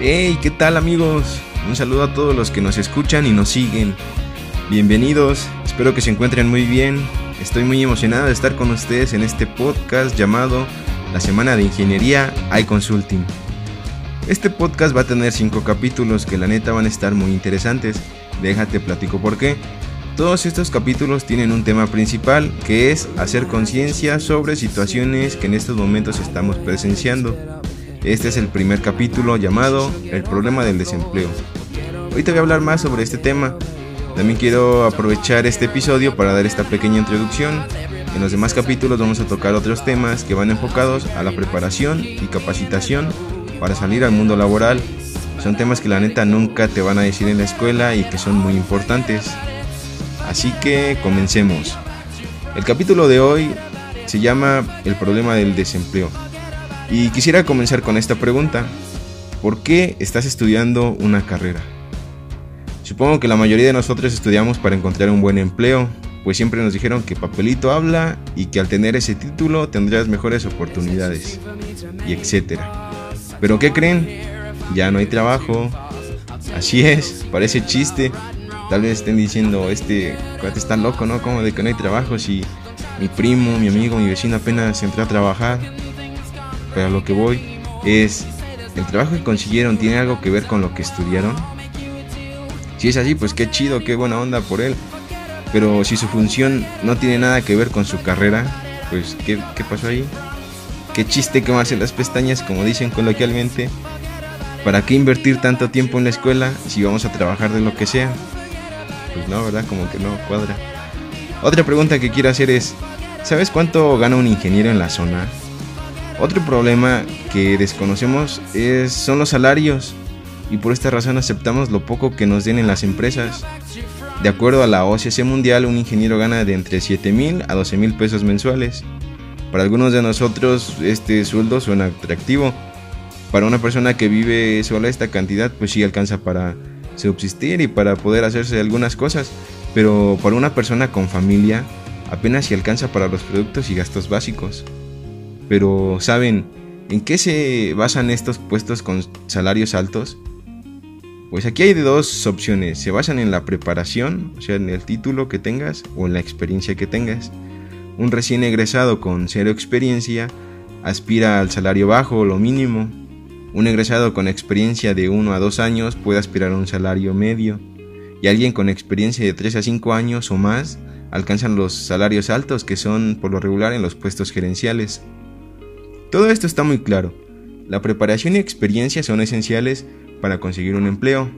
Hey, ¿qué tal amigos? Un saludo a todos los que nos escuchan y nos siguen. Bienvenidos, espero que se encuentren muy bien. Estoy muy emocionado de estar con ustedes en este podcast llamado La Semana de Ingeniería iConsulting. Este podcast va a tener 5 capítulos que la neta van a estar muy interesantes. Déjate platico por qué. Todos estos capítulos tienen un tema principal que es hacer conciencia sobre situaciones que en estos momentos estamos presenciando. Este es el primer capítulo llamado El problema del desempleo. Te voy a hablar más sobre este tema. También quiero aprovechar este episodio para dar esta pequeña introducción. En los demás capítulos vamos a tocar otros temas que van enfocados a la preparación y capacitación para salir al mundo laboral. Son temas que la neta nunca te van a decir en la escuela y que son muy importantes. Así que comencemos. El capítulo de hoy se llama El problema del desempleo. Y quisiera comenzar con esta pregunta. ¿Por qué estás estudiando una carrera? Supongo que la mayoría de nosotros estudiamos para encontrar un buen empleo, pues siempre nos dijeron que papelito habla y que al tener ese título tendrás mejores oportunidades, y etcétera. Pero ¿qué creen? Ya no hay trabajo. Así es, parece chiste, Tal vez estén diciendo, este cuate está loco, ¿no? Como de que no hay trabajo si mi primo, mi amigo, mi vecino apenas entró a trabajar. A lo que voy es, ¿el trabajo que consiguieron tiene algo que ver con lo que estudiaron? Si es así, pues qué chido, qué buena onda por él. Pero si su función no tiene nada que ver con su carrera, pues ¿qué, qué pasó ahí? Qué chiste quemarse las pestañas, como dicen coloquialmente. ¿Para qué invertir tanto tiempo en la escuela si vamos a trabajar de lo que sea? Pues no, ¿verdad? Como que no cuadra. Otra pregunta que quiero hacer es, ¿sabes cuánto gana un ingeniero en la zona? Otro problema que desconocemos es, son los salarios y por esta razón aceptamos lo poco que nos den en las empresas. De acuerdo a la OCC Mundial, un ingeniero gana de entre 7 mil a 12 mil pesos mensuales. Para algunos de nosotros este sueldo suena atractivo. Para una persona que vive sola esta cantidad, pues sí alcanza para subsistir y para poder hacerse algunas cosas, pero para una persona con familia apenas si alcanza para los productos y gastos básicos. Pero, ¿saben en qué se basan estos puestos con salarios altos? Pues aquí hay dos opciones, se basan en la preparación, o sea, en el título que tengas o en la experiencia que tengas. Un recién egresado con cero experiencia aspira al salario bajo o lo mínimo, un egresado con experiencia de 1 a 2 años puede aspirar a un salario medio y alguien con experiencia de 3 a 5 años o más alcanzan los salarios altos que son por lo regular en los puestos gerenciales. Todo esto está muy claro. La preparación y experiencia son esenciales para conseguir un empleo.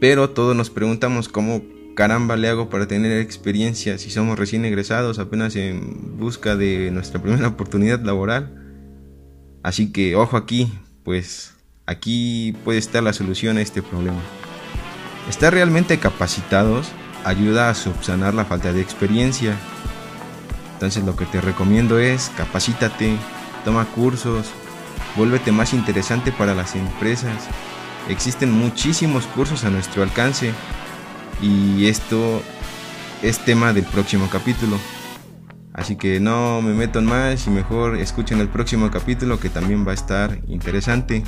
Pero todos nos preguntamos cómo caramba le hago para tener experiencia si somos recién egresados apenas en busca de nuestra primera oportunidad laboral. Así que ojo aquí, pues aquí puede estar la solución a este problema. Estar realmente capacitados ayuda a subsanar la falta de experiencia. Entonces lo que te recomiendo es capacítate, toma cursos, vuélvete más interesante para las empresas. Existen muchísimos cursos a nuestro alcance y esto es tema del próximo capítulo. Así que no me meto en más y mejor escuchen el próximo capítulo que también va a estar interesante.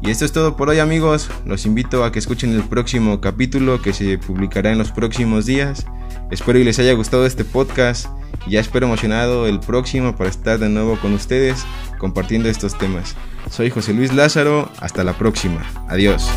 Y esto es todo por hoy amigos, los invito a que escuchen el próximo capítulo que se publicará en los próximos días. Espero y les haya gustado este podcast ya espero emocionado el próximo para estar de nuevo con ustedes compartiendo estos temas. Soy José Luis Lázaro, hasta la próxima, adiós.